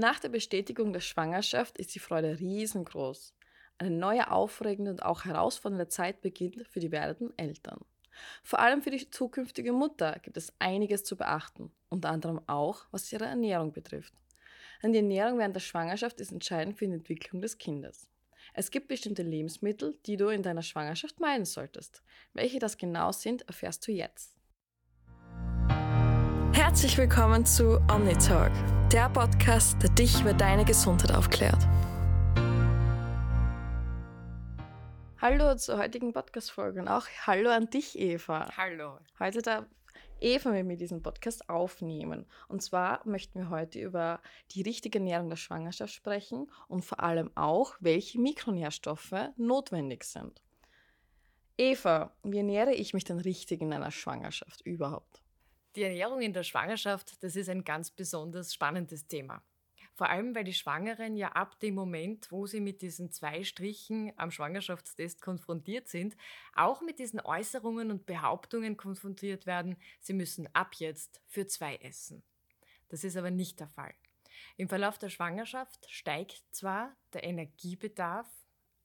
Nach der Bestätigung der Schwangerschaft ist die Freude riesengroß. Eine neue, aufregende und auch herausfordernde Zeit beginnt für die werdenden Eltern. Vor allem für die zukünftige Mutter gibt es einiges zu beachten, unter anderem auch, was ihre Ernährung betrifft. Denn die Ernährung während der Schwangerschaft ist entscheidend für die Entwicklung des Kindes. Es gibt bestimmte Lebensmittel, die du in deiner Schwangerschaft meiden solltest. Welche das genau sind, erfährst du jetzt. Herzlich willkommen zu OmniTalk, der Podcast, der dich über deine Gesundheit aufklärt. Hallo zur heutigen Podcast-Folge und auch Hallo an dich, Eva. Hallo. Heute darf Eva mit mir diesen Podcast aufnehmen. Und zwar möchten wir heute über die richtige Ernährung der Schwangerschaft sprechen und vor allem auch, welche Mikronährstoffe notwendig sind. Eva, wie ernähre ich mich denn richtig in einer Schwangerschaft überhaupt? Die Ernährung in der Schwangerschaft, das ist ein ganz besonders spannendes Thema. Vor allem, weil die Schwangeren ja ab dem Moment, wo sie mit diesen zwei Strichen am Schwangerschaftstest konfrontiert sind, auch mit diesen Äußerungen und Behauptungen konfrontiert werden, sie müssen ab jetzt für zwei essen. Das ist aber nicht der Fall. Im Verlauf der Schwangerschaft steigt zwar der Energiebedarf,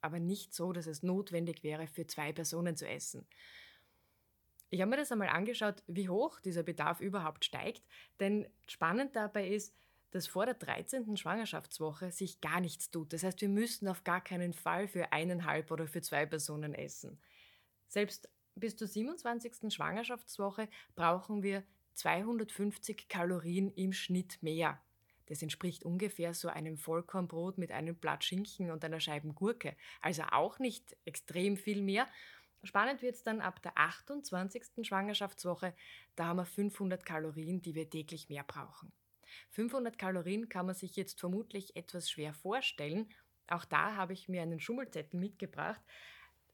aber nicht so, dass es notwendig wäre, für zwei Personen zu essen. Ich habe mir das einmal angeschaut, wie hoch dieser Bedarf überhaupt steigt, denn spannend dabei ist, dass vor der 13. Schwangerschaftswoche sich gar nichts tut. Das heißt, wir müssen auf gar keinen Fall für eineinhalb oder für zwei Personen essen. Selbst bis zur 27. Schwangerschaftswoche brauchen wir 250 Kalorien im Schnitt mehr. Das entspricht ungefähr so einem Vollkornbrot mit einem Blatt Schinken und einer Scheibe Gurke. Also auch nicht extrem viel mehr. Spannend wird es dann ab der 28. Schwangerschaftswoche. Da haben wir 500 Kalorien, die wir täglich mehr brauchen. 500 Kalorien kann man sich jetzt vermutlich etwas schwer vorstellen. Auch da habe ich mir einen Schummelzettel mitgebracht.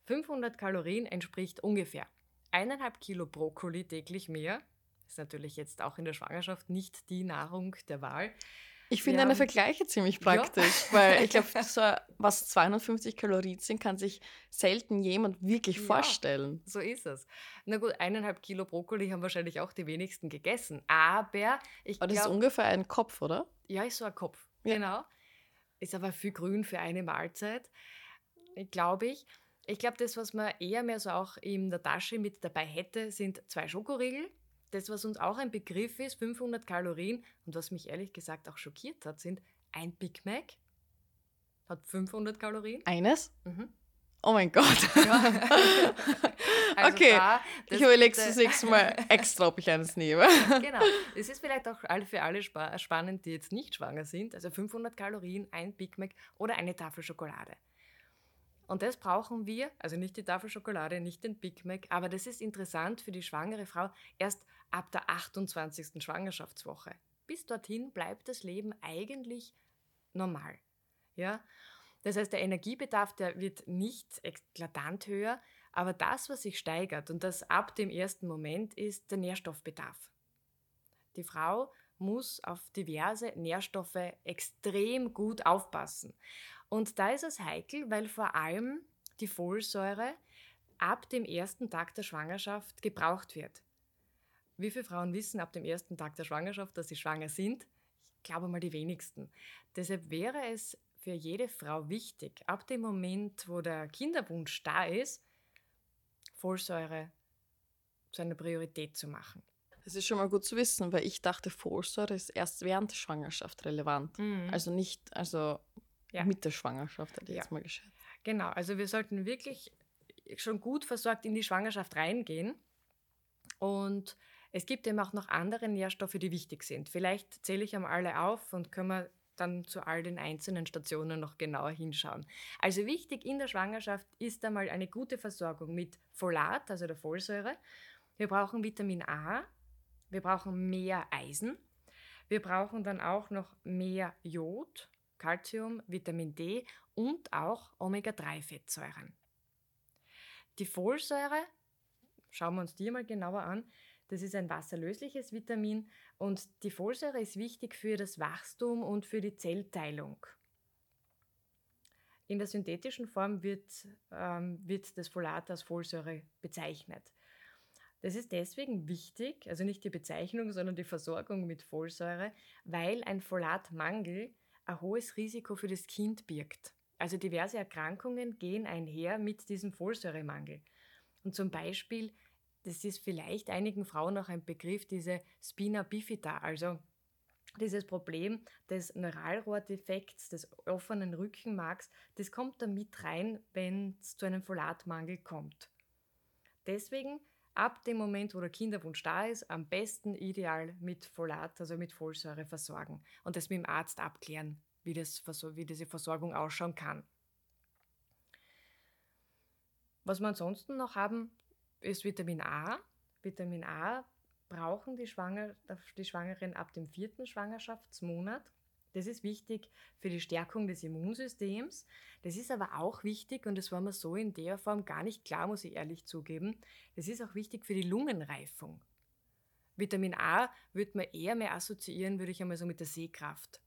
500 Kalorien entspricht ungefähr eineinhalb Kilo Brokkoli täglich mehr. Ist natürlich jetzt auch in der Schwangerschaft nicht die Nahrung der Wahl. Ich finde deine Vergleiche ziemlich praktisch, ja. weil ich glaube, so, was 250 Kalorien sind, kann sich selten jemand wirklich ja, vorstellen. So ist es. Na gut, eineinhalb Kilo Brokkoli haben wahrscheinlich auch die wenigsten gegessen, aber ich glaube... das ist ungefähr ein Kopf, oder? Ja, ist so ein Kopf, ja. genau. Ist aber viel grün für eine Mahlzeit, glaube ich. Ich glaube, das, was man eher mehr so auch in der Tasche mit dabei hätte, sind zwei Schokoriegel das, was uns auch ein Begriff ist, 500 Kalorien und was mich ehrlich gesagt auch schockiert hat, sind ein Big Mac hat 500 Kalorien. Eines? Mhm. Oh mein Gott. Ja. also okay, da, ich überlege es das nächste Mal extra, ob ich eines nehme. genau. Es ist vielleicht auch für alle spannend, die jetzt nicht schwanger sind. Also 500 Kalorien, ein Big Mac oder eine Tafel Schokolade. Und das brauchen wir, also nicht die Tafel Schokolade, nicht den Big Mac, aber das ist interessant für die schwangere Frau erst ab der 28. Schwangerschaftswoche. Bis dorthin bleibt das Leben eigentlich normal. Ja? Das heißt, der Energiebedarf, der wird nicht eklatant höher, aber das, was sich steigert und das ab dem ersten Moment, ist der Nährstoffbedarf. Die Frau muss auf diverse Nährstoffe extrem gut aufpassen. Und da ist es heikel, weil vor allem die Folsäure ab dem ersten Tag der Schwangerschaft gebraucht wird. Wie viele Frauen wissen ab dem ersten Tag der Schwangerschaft, dass sie schwanger sind? Ich glaube mal die wenigsten. Deshalb wäre es für jede Frau wichtig, ab dem Moment, wo der Kinderwunsch da ist, Folsäure zu einer Priorität zu machen. Das ist schon mal gut zu wissen, weil ich dachte, Folsäure ist erst während der Schwangerschaft relevant. Mhm. Also nicht, also ja. mit der Schwangerschaft, hätte ich ja. jetzt mal geschätzt. Genau, also wir sollten wirklich schon gut versorgt in die Schwangerschaft reingehen. Und es gibt eben auch noch andere Nährstoffe, die wichtig sind. Vielleicht zähle ich einmal alle auf und können wir dann zu all den einzelnen Stationen noch genauer hinschauen. Also wichtig in der Schwangerschaft ist einmal eine gute Versorgung mit Folat, also der Folsäure. Wir brauchen Vitamin A, wir brauchen mehr Eisen, wir brauchen dann auch noch mehr Jod, Calcium, Vitamin D und auch Omega-3-Fettsäuren. Die Folsäure, schauen wir uns die mal genauer an, das ist ein wasserlösliches Vitamin und die Folsäure ist wichtig für das Wachstum und für die Zellteilung. In der synthetischen Form wird, ähm, wird das Folat als Folsäure bezeichnet. Das ist deswegen wichtig, also nicht die Bezeichnung, sondern die Versorgung mit Folsäure, weil ein Folatmangel ein hohes Risiko für das Kind birgt. Also diverse Erkrankungen gehen einher mit diesem Folsäuremangel. Und zum Beispiel, das ist vielleicht einigen Frauen noch ein Begriff, diese Spina bifida, also dieses Problem des Neuralrohrdefekts, des offenen Rückenmarks, das kommt da mit rein, wenn es zu einem Folatmangel kommt. Deswegen ab dem Moment, wo der Kinderwunsch da ist, am besten ideal mit Folat, also mit Folsäure versorgen und das mit dem Arzt abklären, wie, das, wie diese Versorgung ausschauen kann. Was wir ansonsten noch haben, ist Vitamin A. Vitamin A brauchen die, Schwanger, die Schwangeren ab dem vierten Schwangerschaftsmonat. Das ist wichtig für die Stärkung des Immunsystems. Das ist aber auch wichtig, und das war mir so in der Form gar nicht klar, muss ich ehrlich zugeben, das ist auch wichtig für die Lungenreifung. Vitamin A würde man eher mehr assoziieren, würde ich einmal so mit der Sehkraft.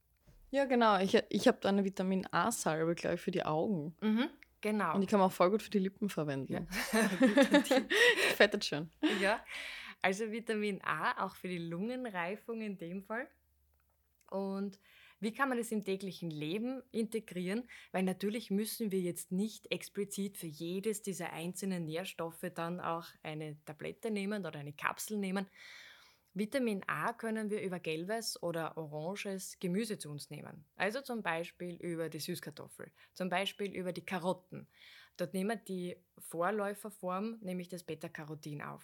Ja, genau. Ich, ich habe da eine Vitamin A-Salbe, glaube ich, für die Augen. Mhm, genau. Und die kann man auch voll gut für die Lippen verwenden. Ja. Fettet schön. Ja, also Vitamin A auch für die Lungenreifung in dem Fall. Und wie kann man das im täglichen Leben integrieren? Weil natürlich müssen wir jetzt nicht explizit für jedes dieser einzelnen Nährstoffe dann auch eine Tablette nehmen oder eine Kapsel nehmen. Vitamin A können wir über gelbes oder oranges Gemüse zu uns nehmen. Also zum Beispiel über die Süßkartoffel, zum Beispiel über die Karotten. Dort nehmen die Vorläuferform, nämlich das Beta-Carotin auf.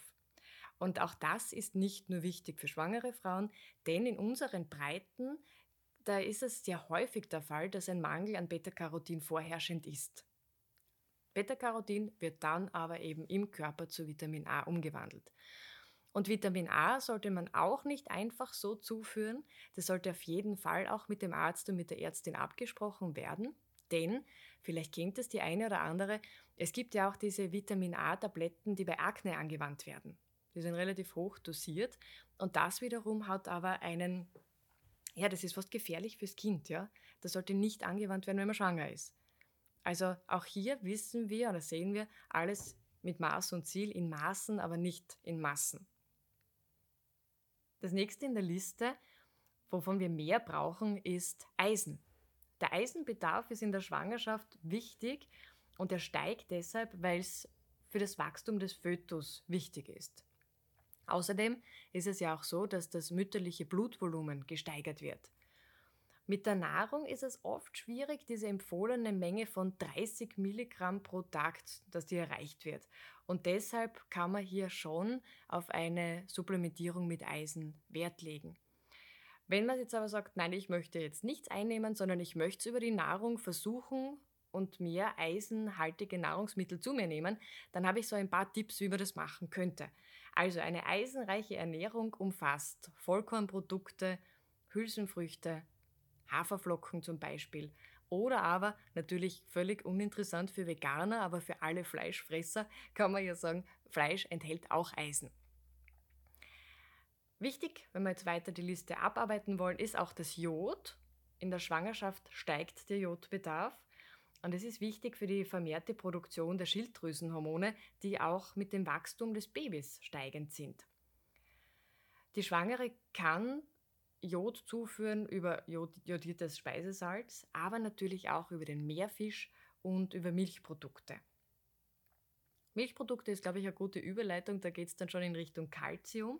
Und auch das ist nicht nur wichtig für schwangere Frauen, denn in unseren Breiten da ist es sehr häufig der Fall, dass ein Mangel an Beta-Carotin vorherrschend ist. Beta-Carotin wird dann aber eben im Körper zu Vitamin A umgewandelt. Und Vitamin A sollte man auch nicht einfach so zuführen. Das sollte auf jeden Fall auch mit dem Arzt und mit der Ärztin abgesprochen werden. Denn, vielleicht kennt es die eine oder andere, es gibt ja auch diese Vitamin A-Tabletten, die bei Akne angewandt werden. Die sind relativ hoch dosiert. Und das wiederum hat aber einen ja, das ist fast gefährlich fürs Kind, ja. Das sollte nicht angewandt werden, wenn man schwanger ist. Also auch hier wissen wir oder sehen wir alles mit Maß und Ziel in Maßen, aber nicht in Massen. Das nächste in der Liste, wovon wir mehr brauchen, ist Eisen. Der Eisenbedarf ist in der Schwangerschaft wichtig und er steigt deshalb, weil es für das Wachstum des Fötus wichtig ist. Außerdem ist es ja auch so, dass das mütterliche Blutvolumen gesteigert wird. Mit der Nahrung ist es oft schwierig, diese empfohlene Menge von 30 Milligramm pro Tag, dass die erreicht wird. Und deshalb kann man hier schon auf eine Supplementierung mit Eisen Wert legen. Wenn man jetzt aber sagt, nein, ich möchte jetzt nichts einnehmen, sondern ich möchte es über die Nahrung versuchen und mehr eisenhaltige Nahrungsmittel zu mir nehmen, dann habe ich so ein paar Tipps, wie man das machen könnte. Also eine eisenreiche Ernährung umfasst Vollkornprodukte, Hülsenfrüchte, Haferflocken zum Beispiel. Oder aber, natürlich völlig uninteressant für Veganer, aber für alle Fleischfresser kann man ja sagen, Fleisch enthält auch Eisen. Wichtig, wenn wir jetzt weiter die Liste abarbeiten wollen, ist auch das Jod. In der Schwangerschaft steigt der Jodbedarf. Und es ist wichtig für die vermehrte Produktion der Schilddrüsenhormone, die auch mit dem Wachstum des Babys steigend sind. Die Schwangere kann Jod zuführen über jodiertes Speisesalz, aber natürlich auch über den Meerfisch und über Milchprodukte. Milchprodukte ist, glaube ich, eine gute Überleitung, da geht es dann schon in Richtung Kalzium.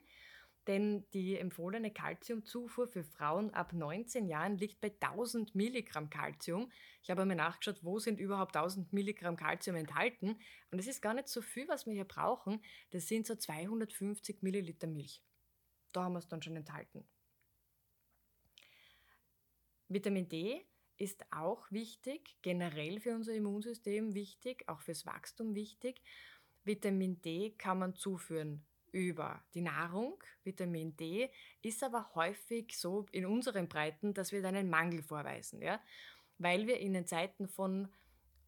Denn die empfohlene Kalziumzufuhr für Frauen ab 19 Jahren liegt bei 1000 Milligramm Kalzium. Ich habe einmal nachgeschaut, wo sind überhaupt 1000 Milligramm Kalzium enthalten. Und es ist gar nicht so viel, was wir hier brauchen. Das sind so 250 Milliliter Milch. Da haben wir es dann schon enthalten. Vitamin D ist auch wichtig, generell für unser Immunsystem wichtig, auch fürs Wachstum wichtig. Vitamin D kann man zuführen über die Nahrung, Vitamin D, ist aber häufig so in unseren Breiten, dass wir da einen Mangel vorweisen, ja? weil wir in den Zeiten von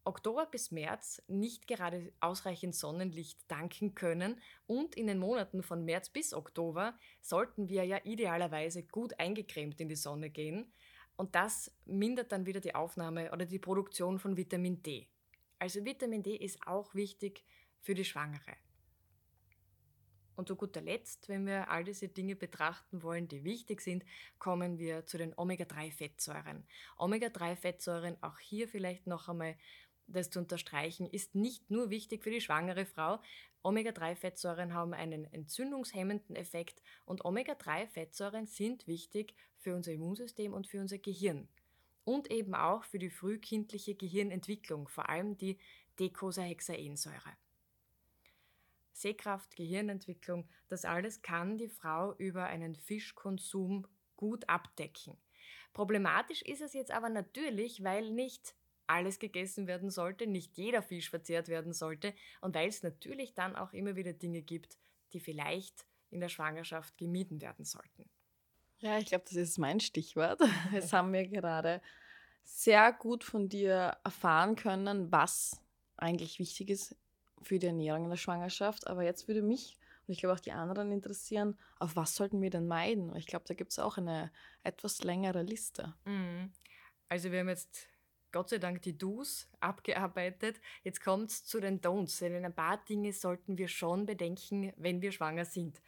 Oktober bis März nicht gerade ausreichend Sonnenlicht danken können und in den Monaten von März bis Oktober sollten wir ja idealerweise gut eingecremt in die Sonne gehen und das mindert dann wieder die Aufnahme oder die Produktion von Vitamin D. Also Vitamin D ist auch wichtig für die Schwangere. Und zu guter Letzt, wenn wir all diese Dinge betrachten wollen, die wichtig sind, kommen wir zu den Omega-3-Fettsäuren. Omega-3-Fettsäuren, auch hier vielleicht noch einmal das zu unterstreichen, ist nicht nur wichtig für die schwangere Frau. Omega-3-Fettsäuren haben einen entzündungshemmenden Effekt und Omega-3-Fettsäuren sind wichtig für unser Immunsystem und für unser Gehirn. Und eben auch für die frühkindliche Gehirnentwicklung, vor allem die Decosa-Hexaensäure. Sehkraft, Gehirnentwicklung, das alles kann die Frau über einen Fischkonsum gut abdecken. Problematisch ist es jetzt aber natürlich, weil nicht alles gegessen werden sollte, nicht jeder Fisch verzehrt werden sollte und weil es natürlich dann auch immer wieder Dinge gibt, die vielleicht in der Schwangerschaft gemieden werden sollten. Ja, ich glaube, das ist mein Stichwort. Jetzt haben wir gerade sehr gut von dir erfahren können, was eigentlich wichtig ist für die Ernährung in der Schwangerschaft. Aber jetzt würde mich und ich glaube auch die anderen interessieren, auf was sollten wir denn meiden? Ich glaube, da gibt es auch eine etwas längere Liste. Mhm. Also wir haben jetzt Gott sei Dank die Do's abgearbeitet. Jetzt kommt es zu den Don'ts. Denn ein paar Dinge sollten wir schon bedenken, wenn wir schwanger sind.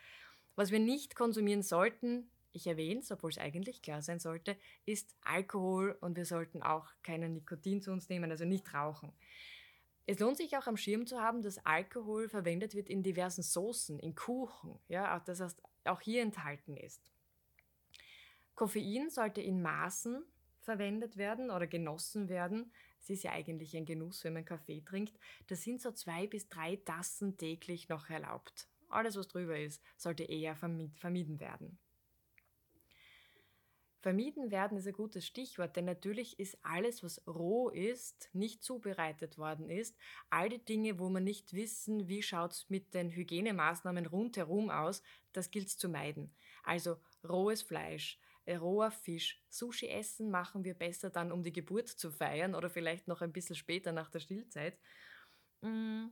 Was wir nicht konsumieren sollten, ich erwähne es, obwohl es eigentlich klar sein sollte, ist Alkohol und wir sollten auch keinen Nikotin zu uns nehmen, also nicht rauchen. Es lohnt sich auch am Schirm zu haben, dass Alkohol verwendet wird in diversen Soßen, in Kuchen, ja, das heißt auch hier enthalten ist. Koffein sollte in Maßen verwendet werden oder genossen werden. Es ist ja eigentlich ein Genuss, wenn man Kaffee trinkt. Das sind so zwei bis drei Tassen täglich noch erlaubt. Alles, was drüber ist, sollte eher vermieden werden. Vermieden werden ist ein gutes Stichwort, denn natürlich ist alles, was roh ist, nicht zubereitet worden ist, all die Dinge, wo man nicht wissen, wie schaut es mit den Hygienemaßnahmen rundherum aus, das gilt es zu meiden. Also rohes Fleisch, äh, roher Fisch. Sushi essen machen wir besser dann, um die Geburt zu feiern oder vielleicht noch ein bisschen später nach der Stillzeit. Mm.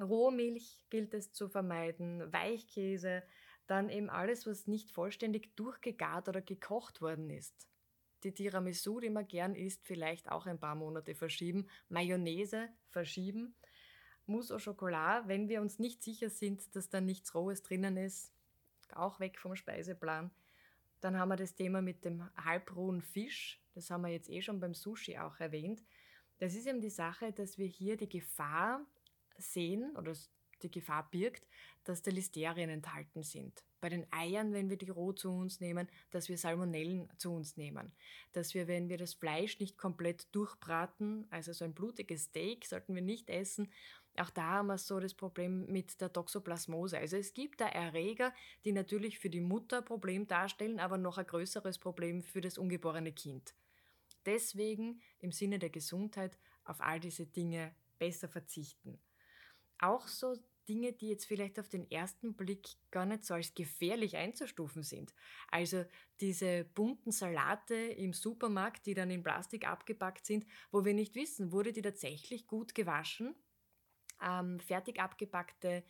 Rohmilch gilt es zu vermeiden, Weichkäse, dann eben alles, was nicht vollständig durchgegart oder gekocht worden ist. Die Tiramisu, die man gern isst, vielleicht auch ein paar Monate verschieben. Mayonnaise verschieben. Mousse au Chocolat, wenn wir uns nicht sicher sind, dass da nichts Rohes drinnen ist, auch weg vom Speiseplan. Dann haben wir das Thema mit dem halbrohen Fisch. Das haben wir jetzt eh schon beim Sushi auch erwähnt. Das ist eben die Sache, dass wir hier die Gefahr sehen oder die Gefahr birgt, dass da Listerien enthalten sind. Bei den Eiern, wenn wir die roh zu uns nehmen, dass wir Salmonellen zu uns nehmen. Dass wir, wenn wir das Fleisch nicht komplett durchbraten, also so ein blutiges Steak sollten wir nicht essen, auch da haben wir so das Problem mit der Toxoplasmose. Also es gibt da Erreger, die natürlich für die Mutter ein Problem darstellen, aber noch ein größeres Problem für das ungeborene Kind. Deswegen im Sinne der Gesundheit auf all diese Dinge besser verzichten. Auch so Dinge, die jetzt vielleicht auf den ersten Blick gar nicht so als gefährlich einzustufen sind. Also diese bunten Salate im Supermarkt, die dann in Plastik abgepackt sind, wo wir nicht wissen, wurde die tatsächlich gut gewaschen. Ähm, fertig abgepackte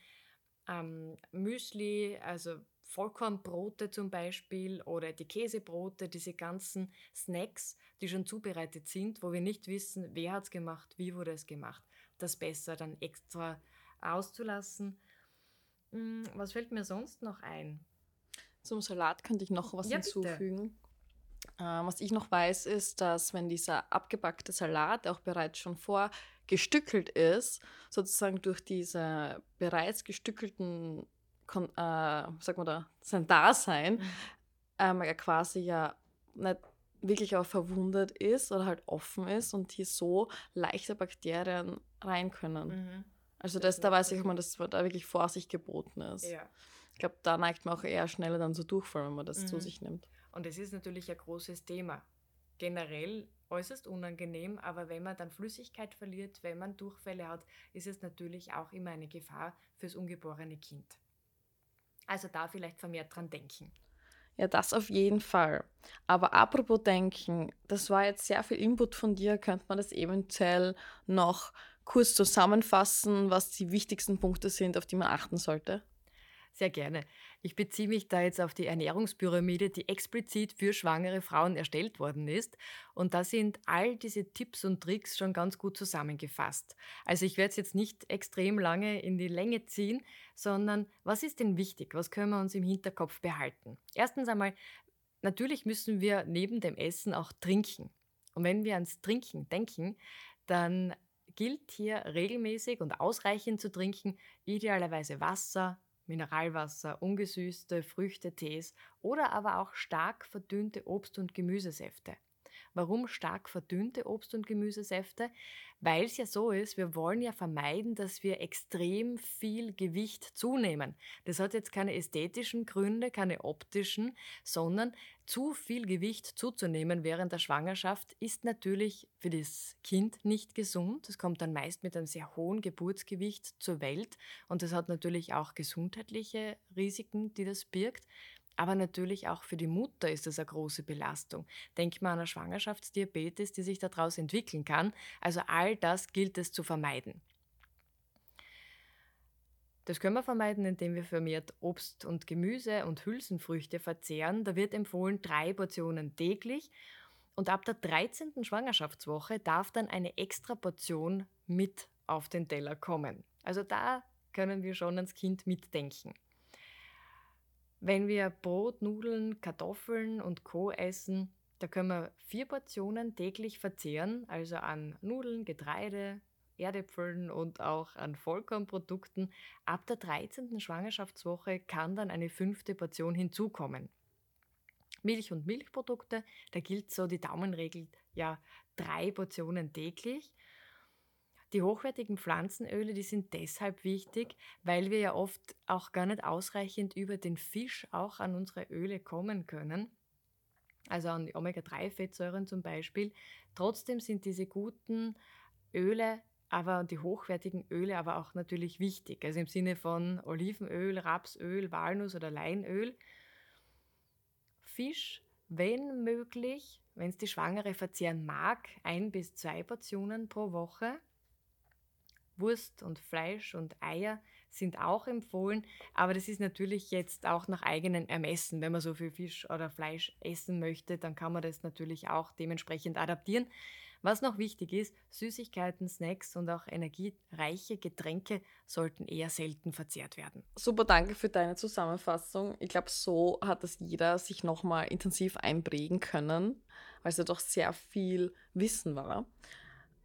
ähm, Müsli, also Vollkornbrote zum Beispiel oder die Käsebrote, diese ganzen Snacks, die schon zubereitet sind, wo wir nicht wissen, wer hat es gemacht, wie wurde es gemacht. Das besser dann extra auszulassen. Hm, was fällt mir sonst noch ein? Zum Salat könnte ich noch was ja, hinzufügen. Ähm, was ich noch weiß, ist, dass wenn dieser abgebackte Salat auch bereits schon vorgestückelt ist, sozusagen durch diese bereits gestückelten, äh, sag mal da, sein Dasein, mhm. ähm, er quasi ja nicht wirklich auch verwundet ist oder halt offen ist und hier so leichte Bakterien rein können. Mhm. Also das, da weiß ich, ob man das da wirklich Vorsicht geboten ist. Ja. Ich glaube, da neigt man auch eher schneller dann so Durchfall, wenn man das mhm. zu sich nimmt. Und es ist natürlich ein großes Thema. Generell äußerst unangenehm, aber wenn man dann Flüssigkeit verliert, wenn man Durchfälle hat, ist es natürlich auch immer eine Gefahr fürs ungeborene Kind. Also da vielleicht vermehrt dran denken. Ja, das auf jeden Fall. Aber apropos Denken, das war jetzt sehr viel Input von dir. Könnte man das eventuell noch kurz zusammenfassen, was die wichtigsten Punkte sind, auf die man achten sollte? Sehr gerne. Ich beziehe mich da jetzt auf die Ernährungspyramide, die explizit für schwangere Frauen erstellt worden ist. Und da sind all diese Tipps und Tricks schon ganz gut zusammengefasst. Also ich werde es jetzt nicht extrem lange in die Länge ziehen, sondern was ist denn wichtig? Was können wir uns im Hinterkopf behalten? Erstens einmal, natürlich müssen wir neben dem Essen auch trinken. Und wenn wir ans Trinken denken, dann gilt hier regelmäßig und ausreichend zu trinken, idealerweise Wasser, Mineralwasser, ungesüßte Früchte, Tees oder aber auch stark verdünnte Obst- und Gemüsesäfte. Warum stark verdünnte Obst- und Gemüsesäfte? Weil es ja so ist, wir wollen ja vermeiden, dass wir extrem viel Gewicht zunehmen. Das hat jetzt keine ästhetischen Gründe, keine optischen, sondern zu viel Gewicht zuzunehmen während der Schwangerschaft ist natürlich für das Kind nicht gesund. Es kommt dann meist mit einem sehr hohen Geburtsgewicht zur Welt und das hat natürlich auch gesundheitliche Risiken, die das birgt. Aber natürlich auch für die Mutter ist das eine große Belastung. Denk mal an eine Schwangerschaftsdiabetes, die sich daraus entwickeln kann. Also all das gilt es zu vermeiden. Das können wir vermeiden, indem wir vermehrt Obst und Gemüse und Hülsenfrüchte verzehren. Da wird empfohlen drei Portionen täglich. Und ab der 13. Schwangerschaftswoche darf dann eine extra Portion mit auf den Teller kommen. Also da können wir schon ans Kind mitdenken. Wenn wir Brot, Nudeln, Kartoffeln und Co. essen, da können wir vier Portionen täglich verzehren, also an Nudeln, Getreide, Erdäpfeln und auch an Vollkornprodukten. Ab der 13. Schwangerschaftswoche kann dann eine fünfte Portion hinzukommen. Milch und Milchprodukte, da gilt so die Daumenregel, ja, drei Portionen täglich. Die hochwertigen Pflanzenöle, die sind deshalb wichtig, weil wir ja oft auch gar nicht ausreichend über den Fisch auch an unsere Öle kommen können. Also an die Omega-3-Fettsäuren zum Beispiel. Trotzdem sind diese guten Öle, aber die hochwertigen Öle aber auch natürlich wichtig. Also im Sinne von Olivenöl, Rapsöl, Walnuss oder Leinöl. Fisch, wenn möglich, wenn es die Schwangere verzehren mag, ein bis zwei Portionen pro Woche. Wurst und Fleisch und Eier sind auch empfohlen, aber das ist natürlich jetzt auch nach eigenem Ermessen. Wenn man so viel Fisch oder Fleisch essen möchte, dann kann man das natürlich auch dementsprechend adaptieren. Was noch wichtig ist, Süßigkeiten, Snacks und auch energiereiche Getränke sollten eher selten verzehrt werden. Super, danke für deine Zusammenfassung. Ich glaube, so hat das jeder sich nochmal intensiv einprägen können, weil es ja doch sehr viel Wissen war.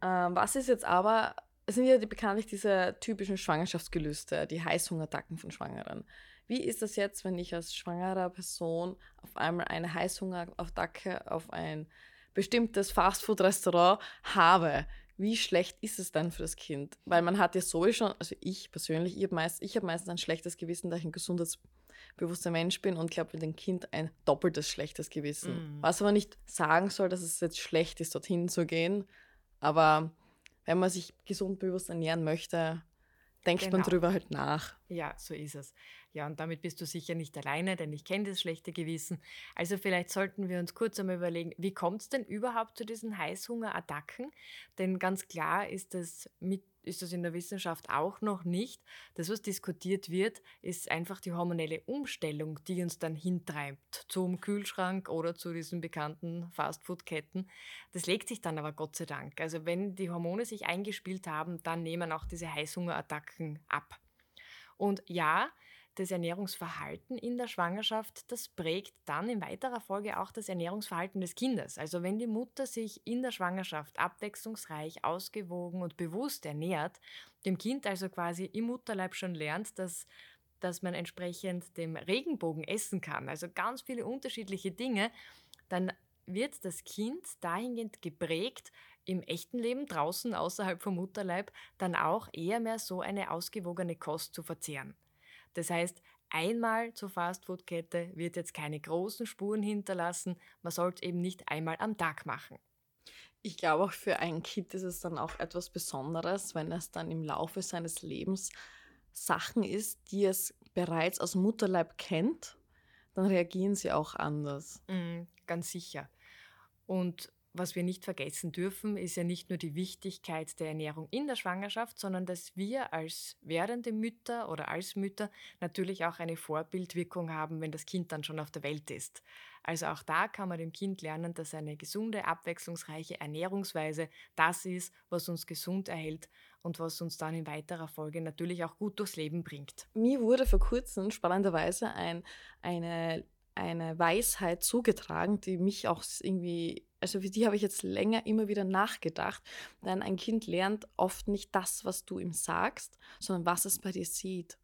Ähm, was ist jetzt aber es sind ja die, bekanntlich diese typischen Schwangerschaftsgelüste, die Heißhungerattacken von Schwangeren. Wie ist das jetzt, wenn ich als schwangere Person auf einmal eine Heißhungerattacke auf ein bestimmtes Fastfood-Restaurant habe? Wie schlecht ist es dann für das Kind? Weil man hat ja sowieso schon, also ich persönlich, ich habe meist, hab meistens ein schlechtes Gewissen, da ich ein gesundheitsbewusster Mensch bin und glaube, mit dem Kind ein doppeltes schlechtes Gewissen. Mm. Was aber nicht sagen soll, dass es jetzt schlecht ist, dorthin zu gehen. Aber wenn man sich gesund bewusst ernähren möchte, denkt genau. man drüber halt nach. Ja, so ist es. Ja, und damit bist du sicher nicht alleine, denn ich kenne das schlechte Gewissen. Also vielleicht sollten wir uns kurz einmal überlegen, wie kommt es denn überhaupt zu diesen Heißhungerattacken? Denn ganz klar ist das mit ist das in der Wissenschaft auch noch nicht. Das, was diskutiert wird, ist einfach die hormonelle Umstellung, die uns dann hintreibt zum Kühlschrank oder zu diesen bekannten Fastfood-Ketten. Das legt sich dann aber Gott sei Dank. Also wenn die Hormone sich eingespielt haben, dann nehmen auch diese Heißhungerattacken ab. Und ja, das Ernährungsverhalten in der Schwangerschaft, das prägt dann in weiterer Folge auch das Ernährungsverhalten des Kindes. Also wenn die Mutter sich in der Schwangerschaft abwechslungsreich, ausgewogen und bewusst ernährt, dem Kind also quasi im Mutterleib schon lernt, dass dass man entsprechend dem Regenbogen essen kann, also ganz viele unterschiedliche Dinge, dann wird das Kind dahingehend geprägt, im echten Leben draußen außerhalb vom Mutterleib dann auch eher mehr so eine ausgewogene Kost zu verzehren. Das heißt, einmal zur Fastfood-Kette wird jetzt keine großen Spuren hinterlassen. Man sollte eben nicht einmal am Tag machen. Ich glaube auch für ein Kind ist es dann auch etwas Besonderes, wenn es dann im Laufe seines Lebens Sachen ist, die es bereits aus Mutterleib kennt, dann reagieren sie auch anders. Mhm, ganz sicher. Und was wir nicht vergessen dürfen, ist ja nicht nur die Wichtigkeit der Ernährung in der Schwangerschaft, sondern dass wir als werdende Mütter oder als Mütter natürlich auch eine Vorbildwirkung haben, wenn das Kind dann schon auf der Welt ist. Also auch da kann man dem Kind lernen, dass eine gesunde, abwechslungsreiche Ernährungsweise das ist, was uns gesund erhält und was uns dann in weiterer Folge natürlich auch gut durchs Leben bringt. Mir wurde vor kurzem spannenderweise ein, eine, eine Weisheit zugetragen, die mich auch irgendwie, also für die habe ich jetzt länger immer wieder nachgedacht. Denn ein Kind lernt oft nicht das, was du ihm sagst, sondern was es bei dir sieht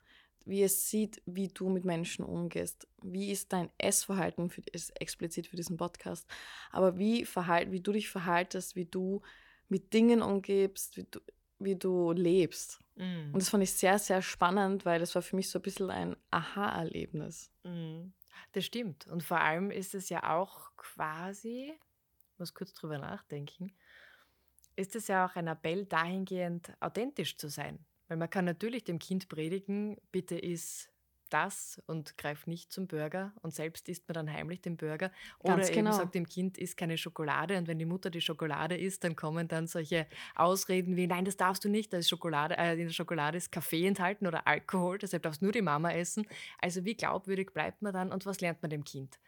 wie es sieht, wie du mit Menschen umgehst. Wie ist dein Essverhalten, für, ist explizit für diesen Podcast, aber wie, verhalt, wie du dich verhaltest, wie du mit Dingen umgibst, wie du, wie du lebst. Mm. Und das fand ich sehr, sehr spannend, weil das war für mich so ein bisschen ein Aha-Erlebnis. Mm. Das stimmt. Und vor allem ist es ja auch quasi, muss kurz drüber nachdenken, ist es ja auch ein Appell dahingehend, authentisch zu sein. Weil man kann natürlich dem Kind predigen, bitte iss das und greif nicht zum Burger und selbst isst man dann heimlich den Burger. Oder Ganz genau. eben sagt dem Kind, isst keine Schokolade und wenn die Mutter die Schokolade isst, dann kommen dann solche Ausreden wie, nein, das darfst du nicht, da ist Schokolade, äh, in der Schokolade ist Kaffee enthalten oder Alkohol, deshalb darfst nur die Mama essen. Also wie glaubwürdig bleibt man dann und was lernt man dem Kind?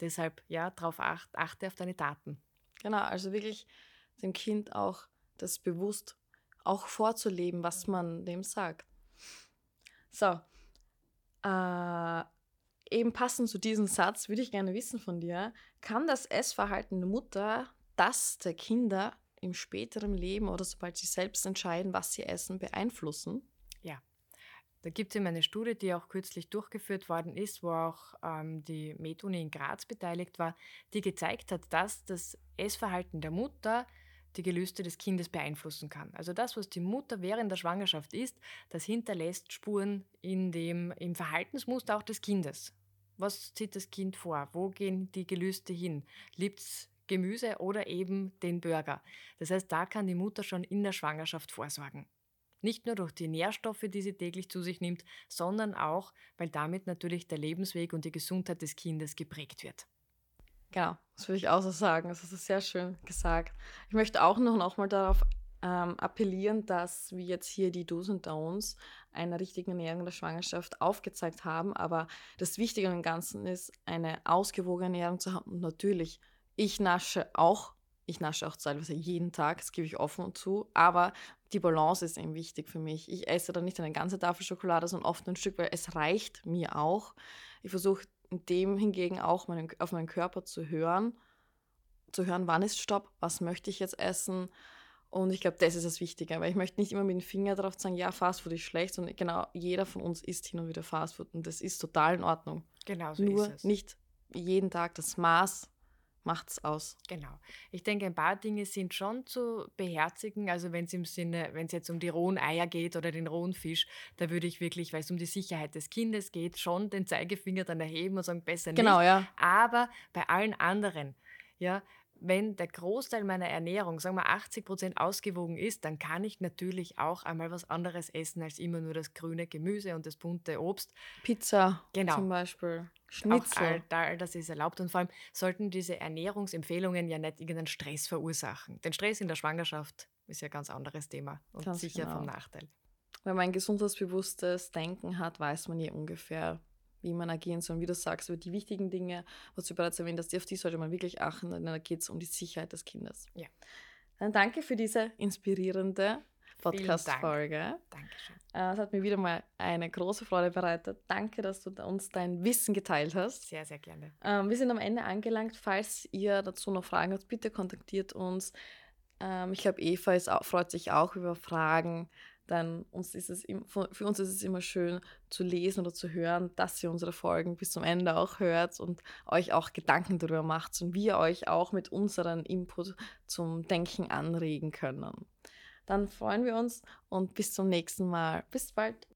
Deshalb, ja, darauf acht, achte auf deine Taten. Genau, also wirklich dem Kind auch das bewusst auch vorzuleben, was man dem sagt. So, äh, eben passend zu diesem Satz würde ich gerne wissen von dir, kann das Essverhalten der Mutter das der Kinder im späteren Leben oder sobald sie selbst entscheiden, was sie essen, beeinflussen? Da gibt es eben eine Studie, die auch kürzlich durchgeführt worden ist, wo auch ähm, die MedUni in Graz beteiligt war, die gezeigt hat, dass das Essverhalten der Mutter die Gelüste des Kindes beeinflussen kann. Also das, was die Mutter während der Schwangerschaft isst, das hinterlässt Spuren in dem, im Verhaltensmuster auch des Kindes. Was zieht das Kind vor? Wo gehen die Gelüste hin? Liebt es Gemüse oder eben den Burger? Das heißt, da kann die Mutter schon in der Schwangerschaft vorsorgen. Nicht nur durch die Nährstoffe, die sie täglich zu sich nimmt, sondern auch, weil damit natürlich der Lebensweg und die Gesundheit des Kindes geprägt wird. Genau, das würde ich auch so sagen. Das ist sehr schön gesagt. Ich möchte auch noch, noch mal darauf ähm, appellieren, dass wir jetzt hier die Do's und Don'ts einer richtigen Ernährung der Schwangerschaft aufgezeigt haben. Aber das Wichtige im Ganzen ist, eine ausgewogene Ernährung zu haben. Und natürlich, ich nasche auch, ich nasche auch teilweise jeden Tag, das gebe ich offen zu. Aber die Balance ist eben wichtig für mich. Ich esse dann nicht eine ganze Tafel Schokolade, sondern oft ein Stück, weil es reicht mir auch. Ich versuche dem hingegen auch meinen, auf meinen Körper zu hören, zu hören, wann ist Stopp, was möchte ich jetzt essen. Und ich glaube, das ist das Wichtige, weil ich möchte nicht immer mit dem Finger darauf sagen, ja, Fastfood ist schlecht, sondern genau, jeder von uns isst hin und wieder Fastfood und das ist total in Ordnung. Genau so Nur ist es. nicht jeden Tag das Maß macht es aus. Genau. Ich denke, ein paar Dinge sind schon zu beherzigen. Also wenn es im Sinne, wenn es jetzt um die rohen Eier geht oder den rohen Fisch, da würde ich wirklich, weil es um die Sicherheit des Kindes geht, schon den Zeigefinger dann erheben und sagen, besser genau, nicht. Genau, ja. Aber bei allen anderen, ja, wenn der Großteil meiner Ernährung, sagen wir 80 Prozent ausgewogen ist, dann kann ich natürlich auch einmal was anderes essen als immer nur das grüne Gemüse und das bunte Obst. Pizza genau. zum Beispiel. Schnitzel. Auch all, all das ist erlaubt und vor allem sollten diese Ernährungsempfehlungen ja nicht irgendeinen Stress verursachen. Denn Stress in der Schwangerschaft ist ja ein ganz anderes Thema und ganz sicher genau. vom Nachteil. Wenn man ein gesundheitsbewusstes Denken hat, weiß man ja ungefähr, wie man agieren soll. Und wie du sagst, über die wichtigen Dinge, was du bereits erwähnt hast, auf die sollte man wirklich achten, denn da geht es um die Sicherheit des Kindes. Ja. Dann danke für diese inspirierende Podcast-Folge. Dankeschön. Äh, es hat mir wieder mal eine große Freude bereitet. Danke, dass du uns dein Wissen geteilt hast. Sehr, sehr gerne. Ähm, wir sind am Ende angelangt. Falls ihr dazu noch Fragen habt, bitte kontaktiert uns. Ähm, ich glaube, Eva ist, freut sich auch über Fragen dann uns ist es für uns ist es immer schön zu lesen oder zu hören, dass ihr unsere Folgen bis zum Ende auch hört und euch auch Gedanken darüber macht und wir euch auch mit unserem Input zum Denken anregen können. Dann freuen wir uns und bis zum nächsten Mal. Bis bald.